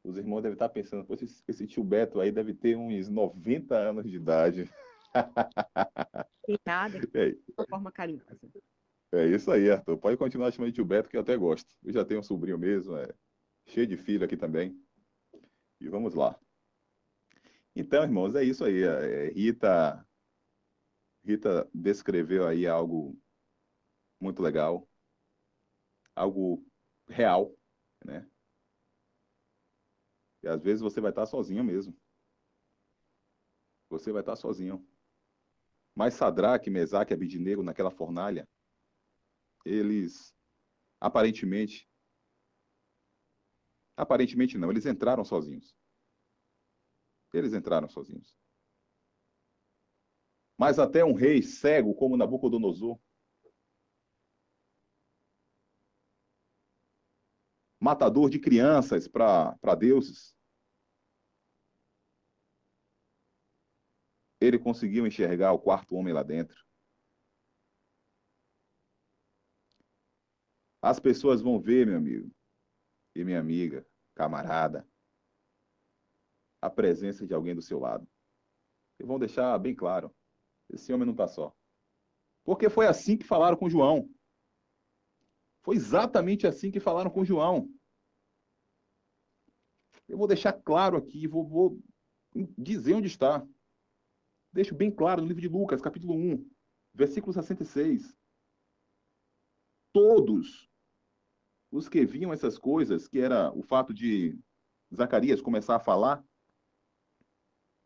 Os irmãos devem estar pensando, pô, esse, esse tio Beto aí deve ter uns 90 anos de idade. Tem nada, É, de forma carinhosa. é isso aí, Arthur. Pode continuar chamando de tio Beto, que eu até gosto. Eu já tenho um sobrinho mesmo, é cheio de filho aqui também. E vamos lá. Então, irmãos, é isso aí. É, Rita, Rita descreveu aí algo muito legal, algo real, né? E às vezes você vai estar sozinho mesmo. Você vai estar sozinho. Mas Sadraque, Mesaque e Abidinego naquela fornalha, eles aparentemente aparentemente não, eles entraram sozinhos. Eles entraram sozinhos. Mas até um rei cego como Nabucodonosor matador de crianças para deuses. Ele conseguiu enxergar o quarto homem lá dentro. As pessoas vão ver, meu amigo e minha amiga, camarada, a presença de alguém do seu lado. E vão deixar bem claro: esse homem não está só. Porque foi assim que falaram com João. Foi exatamente assim que falaram com João. Eu vou deixar claro aqui, vou, vou dizer onde está. Deixo bem claro no livro de Lucas, capítulo 1, versículo 66. Todos os que viam essas coisas, que era o fato de Zacarias começar a falar,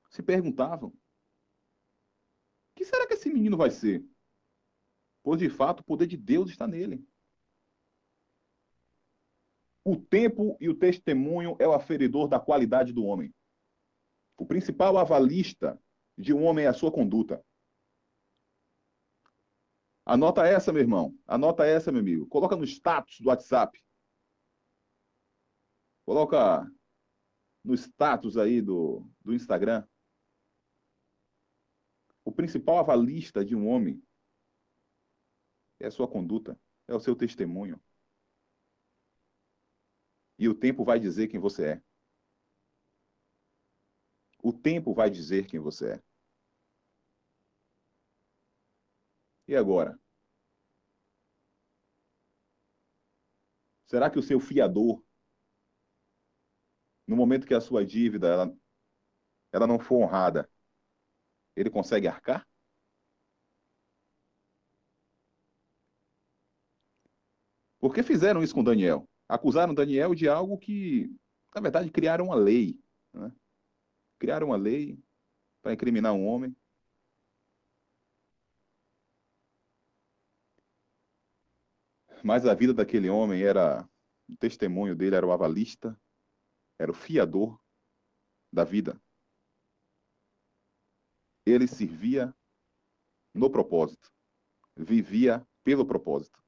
se perguntavam: o que será que esse menino vai ser? Pois de fato o poder de Deus está nele. O tempo e o testemunho é o aferidor da qualidade do homem. O principal avalista de um homem é a sua conduta. Anota essa, meu irmão. Anota essa, meu amigo. Coloca no status do WhatsApp. Coloca no status aí do, do Instagram. O principal avalista de um homem é a sua conduta, é o seu testemunho. E o tempo vai dizer quem você é. O tempo vai dizer quem você é. E agora? Será que o seu fiador, no momento que a sua dívida ela, ela não for honrada, ele consegue arcar? Por que fizeram isso com Daniel? Acusaram Daniel de algo que, na verdade, criaram uma lei. Né? Criaram uma lei para incriminar um homem. Mas a vida daquele homem era, o testemunho dele era o avalista, era o fiador da vida. Ele servia no propósito, vivia pelo propósito.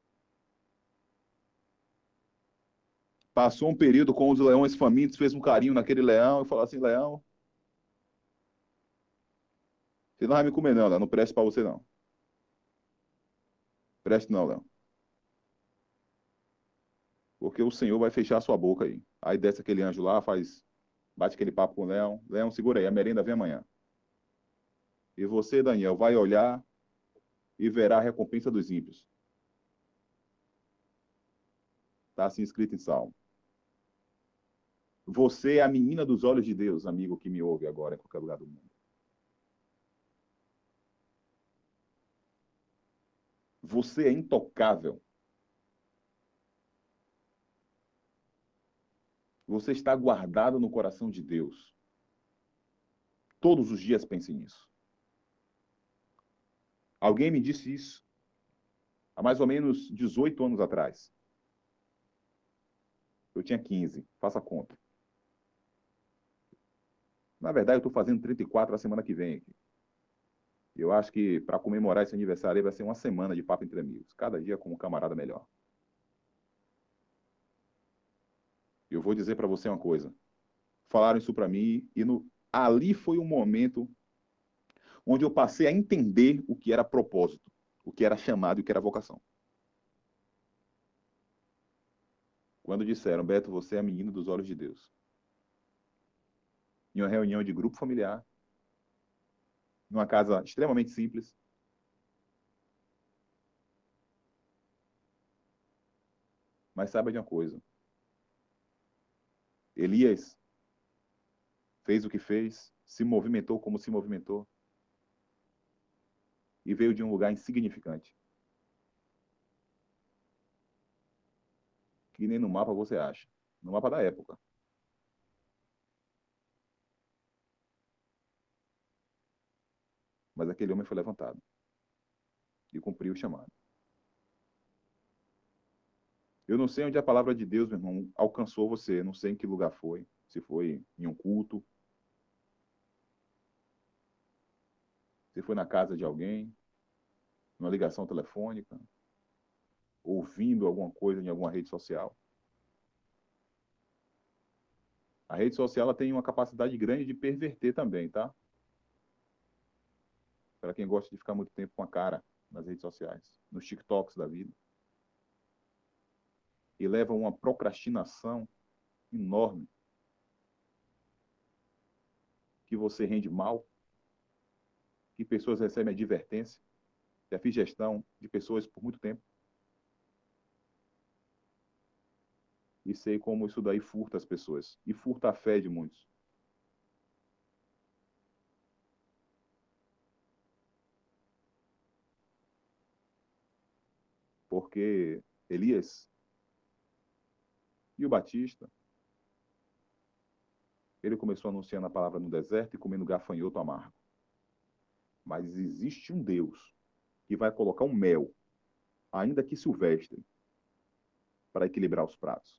Passou um período com os leões famintos, fez um carinho naquele leão e falou assim: Leão, você não vai me comer, não. Não preste para você, não. Preste, não, Leão. Porque o Senhor vai fechar a sua boca aí. Aí desce aquele anjo lá, faz. Bate aquele papo com o Leão. Leão, segura aí, a merenda vem amanhã. E você, Daniel, vai olhar e verá a recompensa dos ímpios. Está assim escrito em Salmo. Você é a menina dos olhos de Deus, amigo que me ouve agora em qualquer lugar do mundo. Você é intocável. Você está guardado no coração de Deus. Todos os dias pense nisso. Alguém me disse isso há mais ou menos 18 anos atrás. Eu tinha 15, faça conta. Na verdade, eu estou fazendo 34 a semana que vem. Aqui. Eu acho que para comemorar esse aniversário vai ser uma semana de papo entre amigos. Cada dia com um camarada melhor. Eu vou dizer para você uma coisa. Falaram isso para mim e no, ali foi um momento onde eu passei a entender o que era propósito, o que era chamado e o que era vocação. Quando disseram, Beto, você é a menina dos olhos de Deus em uma reunião de grupo familiar, numa casa extremamente simples. Mas saiba de uma coisa. Elias fez o que fez, se movimentou como se movimentou e veio de um lugar insignificante. Que nem no mapa você acha. No mapa da época. Mas aquele homem foi levantado e cumpriu o chamado. Eu não sei onde a palavra de Deus, meu irmão, alcançou você. Não sei em que lugar foi. Se foi em um culto. Se foi na casa de alguém. Numa ligação telefônica. Ouvindo alguma coisa em alguma rede social. A rede social tem uma capacidade grande de perverter também, tá? Para quem gosta de ficar muito tempo com a cara nas redes sociais, nos TikToks da vida. E leva a uma procrastinação enorme. que você rende mal, que pessoas recebem advertência. Já fiz gestão de pessoas por muito tempo. E sei como isso daí furta as pessoas. E furta a fé de muitos. Porque Elias e o Batista, ele começou anunciando a palavra no deserto e comendo gafanhoto amargo. Mas existe um Deus que vai colocar um mel, ainda que silvestre, para equilibrar os pratos.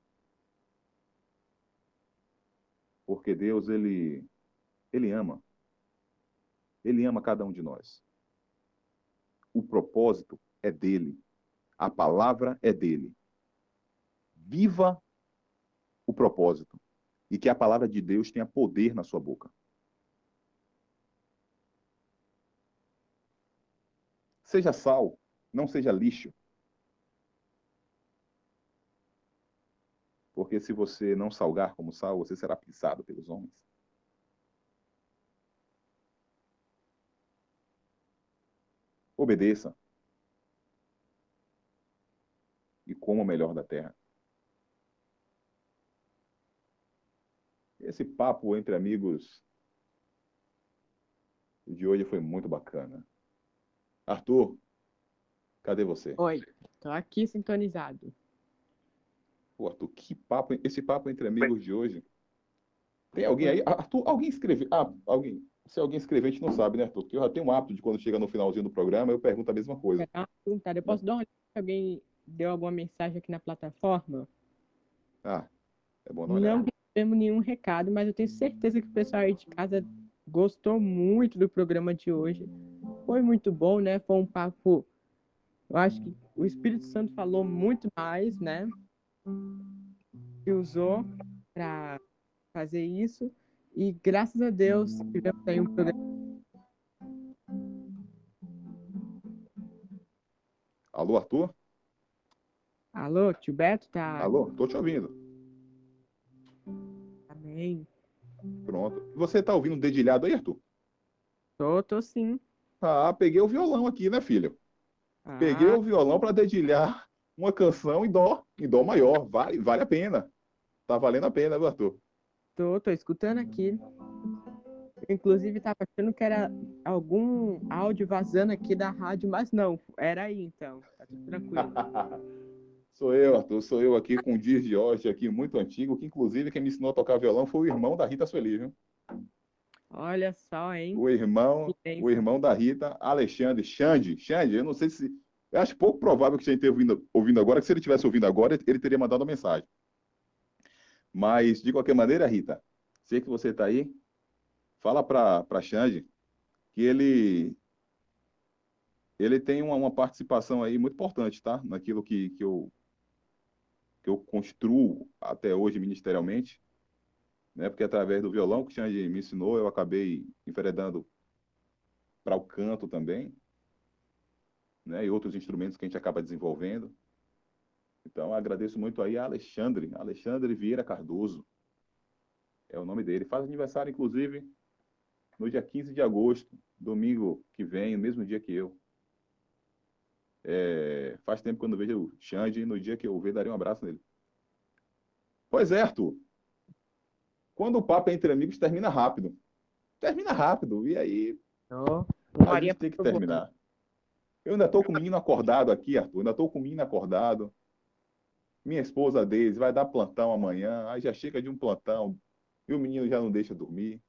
Porque Deus, ele, ele ama. Ele ama cada um de nós. O propósito é dele. A palavra é dele. Viva o propósito. E que a palavra de Deus tenha poder na sua boca. Seja sal, não seja lixo. Porque se você não salgar como sal, você será pisado pelos homens. Obedeça. Coma o melhor da terra. Esse papo entre amigos de hoje foi muito bacana. Arthur, cadê você? Oi, tô aqui sintonizado. Pô, Arthur, que papo, esse papo entre amigos de hoje. Tem alguém aí? Arthur, alguém escreveu? Ah, alguém. Se alguém escrever, a gente não sabe, né, Arthur? Porque eu já tenho um hábito de quando chega no finalzinho do programa, eu pergunto a mesma coisa. Ah, perguntar, eu posso dar uma alguém deu alguma mensagem aqui na plataforma? Ah, é bom olhada. Não recebemos nenhum recado, mas eu tenho certeza que o pessoal aí de casa gostou muito do programa de hoje. Foi muito bom, né? Foi um papo. Eu acho que o Espírito Santo falou muito mais, né? Que usou para fazer isso. E graças a Deus tivemos aí um programa. Alô, Arthur? Alô, tio Beto tá. Alô, tô te ouvindo. Amém. Pronto. Você tá ouvindo dedilhado aí, Arthur? Tô, tô sim. Ah, peguei o violão aqui, né, filho? Ah, Peguei o violão para dedilhar uma canção em dó, em dó maior. Vale, vale a pena. Tá valendo a pena, viu, Arthur? Tô, tô escutando aqui. Inclusive, tava achando que era algum áudio vazando aqui da rádio, mas não, era aí então. Tá tudo tranquilo. Sou eu, Arthur, sou eu aqui com o Dias de hoje, aqui muito antigo, que inclusive quem me ensinou a tocar violão foi o irmão da Rita Sueli, viu? Olha só, hein? O irmão, o irmão da Rita, Alexandre, Xande, Xande, eu não sei se, eu acho pouco provável que você esteja ouvindo, ouvindo agora, que se ele tivesse ouvindo agora, ele teria mandado uma mensagem. Mas, de qualquer maneira, Rita, sei que você está aí, fala para para Xande que ele ele tem uma, uma participação aí muito importante, tá? Naquilo que, que eu que eu construo até hoje ministerialmente, né? Porque através do violão que o Xande me ensinou, eu acabei enveredando para o canto também, né? E outros instrumentos que a gente acaba desenvolvendo. Então, agradeço muito aí a Alexandre, Alexandre Vieira Cardoso. É o nome dele. Faz aniversário, inclusive, no dia 15 de agosto, domingo que vem, o mesmo dia que eu. É, faz tempo que eu não vejo o Xande, no dia que eu ver, darei um abraço nele. Pois é, Arthur. Quando o papo é entre amigos, termina rápido. Termina rápido, e aí Ó, a gente tem que terminar. Eu ainda estou com o menino acordado aqui, Arthur. Ainda estou com o menino acordado. Minha esposa Deise vai dar plantão amanhã. Aí já chega de um plantão. E o menino já não deixa dormir.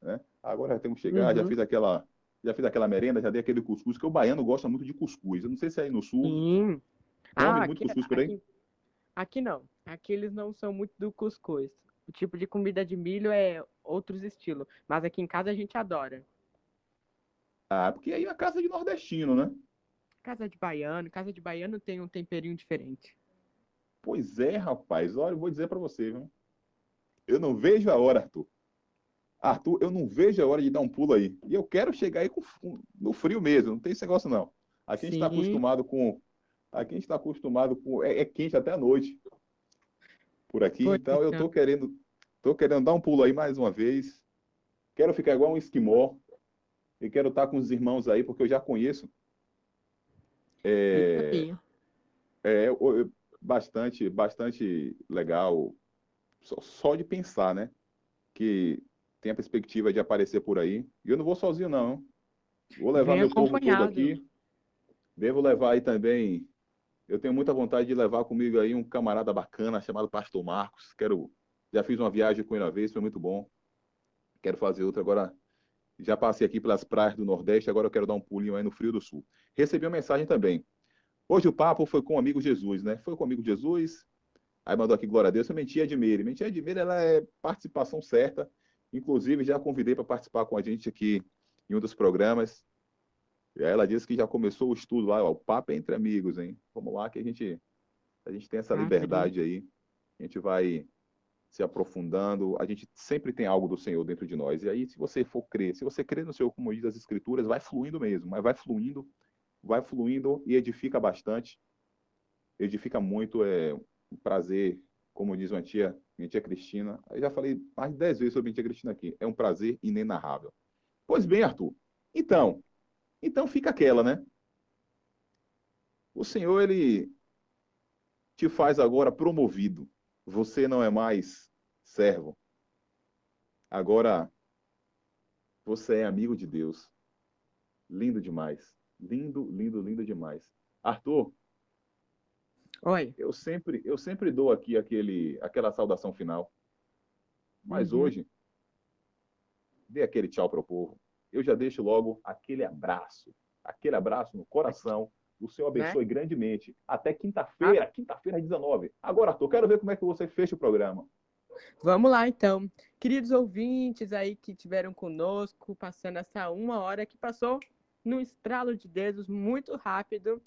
Né? Agora já temos que chegar. Já Uhum. fiz aquela. Já fiz aquela merenda, já dei aquele cuscuz, que o baiano gosta muito de cuscuz. Eu não sei se é aí no sul. Sim. Ah, muito aqui, cuscuz por aí? aqui, aqui não. Aqui eles não são muito do cuscuz. O tipo de comida de milho é outros estilos. Mas aqui em casa a gente adora. Ah, porque aí é casa de nordestino, né? Casa de baiano. Casa de baiano tem um temperinho diferente. Pois é, rapaz. Olha, eu vou dizer pra você, viu? Eu não vejo a hora, Arthur. Arthur, eu não vejo a hora de dar um pulo aí. E eu quero chegar aí com, com- no frio mesmo, não tem esse negócio não. Aqui a gente está acostumado com. Aqui a gente está acostumado com. É, é quente até a noite. Por aqui. Pois então eu então. tô querendo. Tô querendo dar um pulo aí mais uma vez. Quero ficar igual um esquimó. E quero estar com os irmãos aí, porque eu já conheço. É, é bastante, bastante legal. Só, só de pensar, né? Que tem a perspectiva de aparecer por aí. E eu não vou sozinho, não. Vou levar Vem meu povo todo aqui. Devo levar aí também. Eu tenho muita vontade de levar comigo aí um camarada bacana chamado Pastor Marcos. Quero. Já fiz uma viagem com ele uma vez, foi muito bom. Quero fazer outra agora. Já passei aqui pelas praias do Nordeste, agora eu quero dar um pulinho aí no Frio do Sul. Recebi uma mensagem também. Hoje o papo foi com o amigo Jesus, né? Foi com o amigo Jesus. Aí mandou aqui, glória a Deus, eu menti Edmire. Menti Edmire, ela é participação certa. Inclusive, já convidei para participar com a gente aqui em um dos programas. E ela disse que já começou o estudo lá, ó, o papo é entre amigos, hein? Vamos lá que a gente, a gente tem essa Ah, liberdade aí. A gente vai se aprofundando. A gente sempre tem algo do Senhor dentro de nós. E aí, se você for crer, se você crer no Senhor, como diz as Escrituras, vai fluindo mesmo, mas vai fluindo, vai fluindo e edifica bastante. Edifica muito, é um prazer, como diz uma tia, minha tia Cristina. Eu já falei mais de 10 vezes sobre minha tia Cristina aqui. É um prazer inenarrável. Pois bem, Arthur. Então, então fica aquela, né? O Senhor, ele te faz agora promovido. Você não é mais servo. Agora, você é amigo de Deus. Lindo demais. Lindo, lindo, lindo demais. Arthur, Oi. eu sempre, eu sempre dou aqui aquele, aquela saudação final. Mas Uhum. hoje, dê aquele tchau para o povo. Eu já deixo logo aquele abraço. Aquele abraço no coração. O Senhor Né? abençoe grandemente. Até quinta-feira, quinta-feira às 19. Agora, Arthur, quero ver como é que você fecha o programa. Vamos lá, então. Queridos ouvintes aí que tiveram conosco, passando essa uma hora que passou num estralo de dedos muito rápido.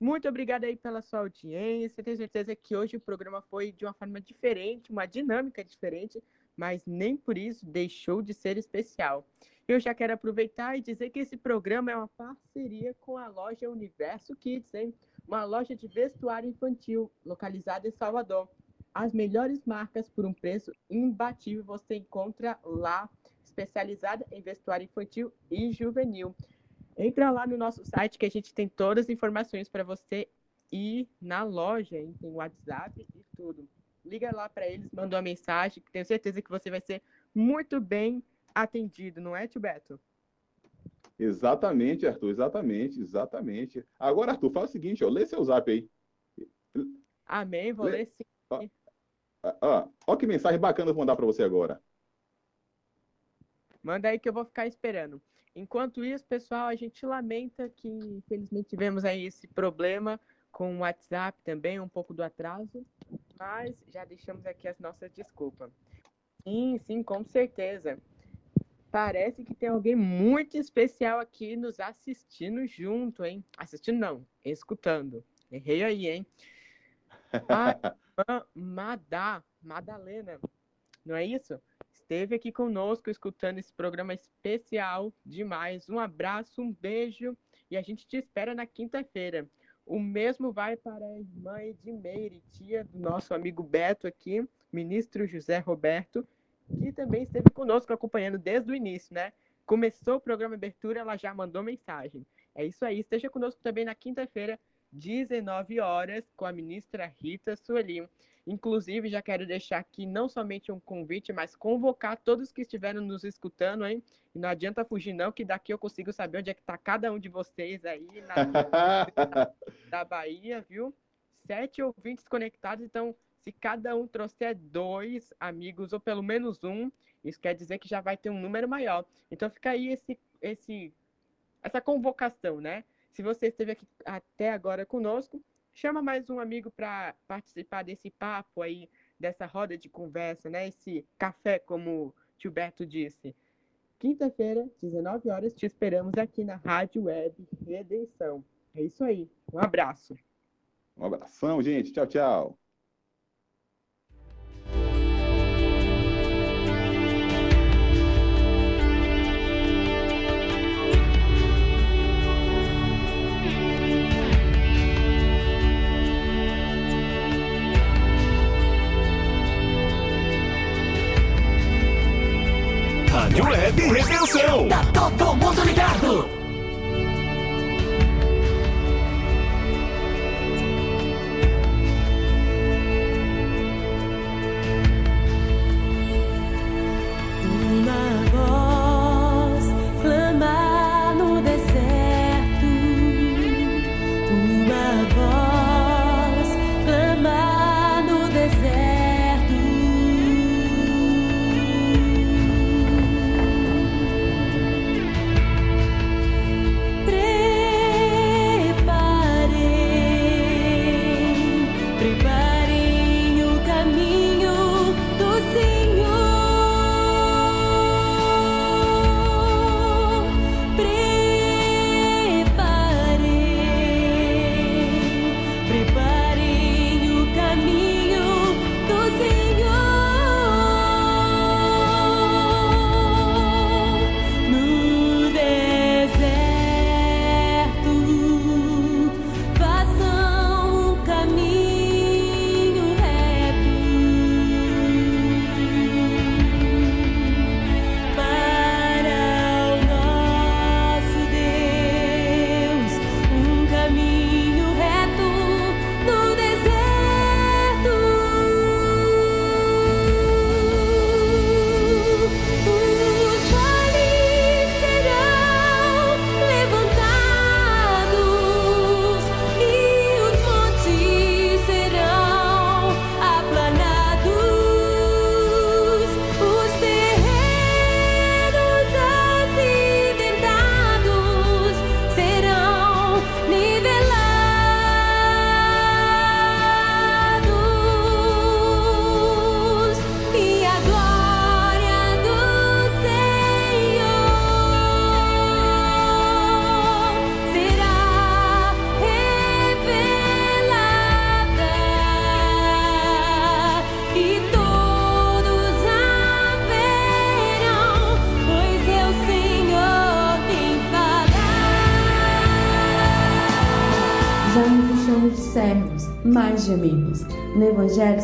Muito obrigada aí pela sua audiência. Tenho certeza que hoje o programa foi de uma forma diferente, uma dinâmica diferente, mas nem por isso deixou de ser especial. Eu já quero aproveitar e dizer que esse programa é uma parceria com a loja Universo Kids, hein? Uma loja de vestuário infantil localizada em Salvador. As melhores marcas por um preço imbatível você encontra lá, especializada em vestuário infantil e juvenil. Entra lá no nosso site que a gente tem todas as informações para você ir na loja, hein? tem WhatsApp e tudo. Liga lá para eles, manda uma mensagem, que tenho certeza que você vai ser muito bem atendido, não é, Tio Beto? Exatamente, Arthur, exatamente, exatamente. Agora, Arthur, faz o seguinte, ó, lê seu zap aí. Amém, vou Lê- ler sim. Ah, ah, ó que mensagem bacana eu vou mandar para você agora. Manda aí que eu vou ficar esperando. Enquanto isso, pessoal, a gente lamenta que infelizmente tivemos aí esse problema com o WhatsApp também, um pouco do atraso, mas já deixamos aqui as nossas desculpas. Sim, sim, com certeza. Parece que tem alguém muito especial aqui nos assistindo junto, hein? Assistindo não, escutando. Errei aí, hein? A Madá, Madalena, não é isso? Esteve aqui conosco escutando esse programa especial demais. Um abraço, um beijo e a gente te espera na quinta-feira. O mesmo vai para a irmã Edmeire, tia do nosso amigo Beto aqui, ministro José Roberto, que também esteve conosco acompanhando desde o início, né? Começou o programa Abertura, ela já mandou mensagem. É isso aí, esteja conosco também na quinta-feira, 19 horas, com a ministra Rita Sueli. Inclusive, já quero deixar aqui não somente um convite, mas convocar todos que estiveram nos escutando, hein? E não adianta fugir, não, que daqui eu consigo saber onde é que está cada um de vocês aí na, da Bahia, viu? Sete ouvintes conectados, então, se cada um trouxer dois amigos, ou pelo menos um, isso quer dizer que já vai ter um número maior. Então, fica aí esse, esse, essa convocação, né? Se você esteve aqui até agora conosco, chama mais um amigo para participar desse papo aí, dessa roda de conversa, né? Esse café, como o tio Beto disse. Quinta-feira, 19 horas, te esperamos aqui na Rádio Web Redenção. É isso aí. Um abraço. Um abração, gente. Tchau, tchau. Web Redenção. Tá todo mundo ligado.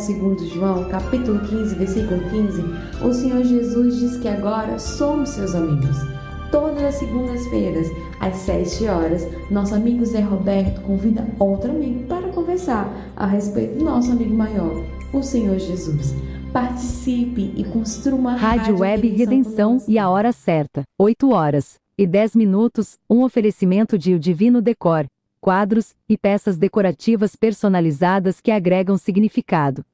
Segundo João, capítulo 15, versículo 15, o Senhor Jesus diz que agora somos seus amigos. Todas as segundas-feiras, às 7 horas, nosso amigo Zé Roberto convida outro amigo para conversar a respeito do nosso amigo maior, o Senhor Jesus. Participe e construa uma Rádio Web Redenção conosco. e a hora certa, 8 horas e 10 minutos, um oferecimento de O Divino Decor, quadros e peças decorativas personalizadas que agregam significado.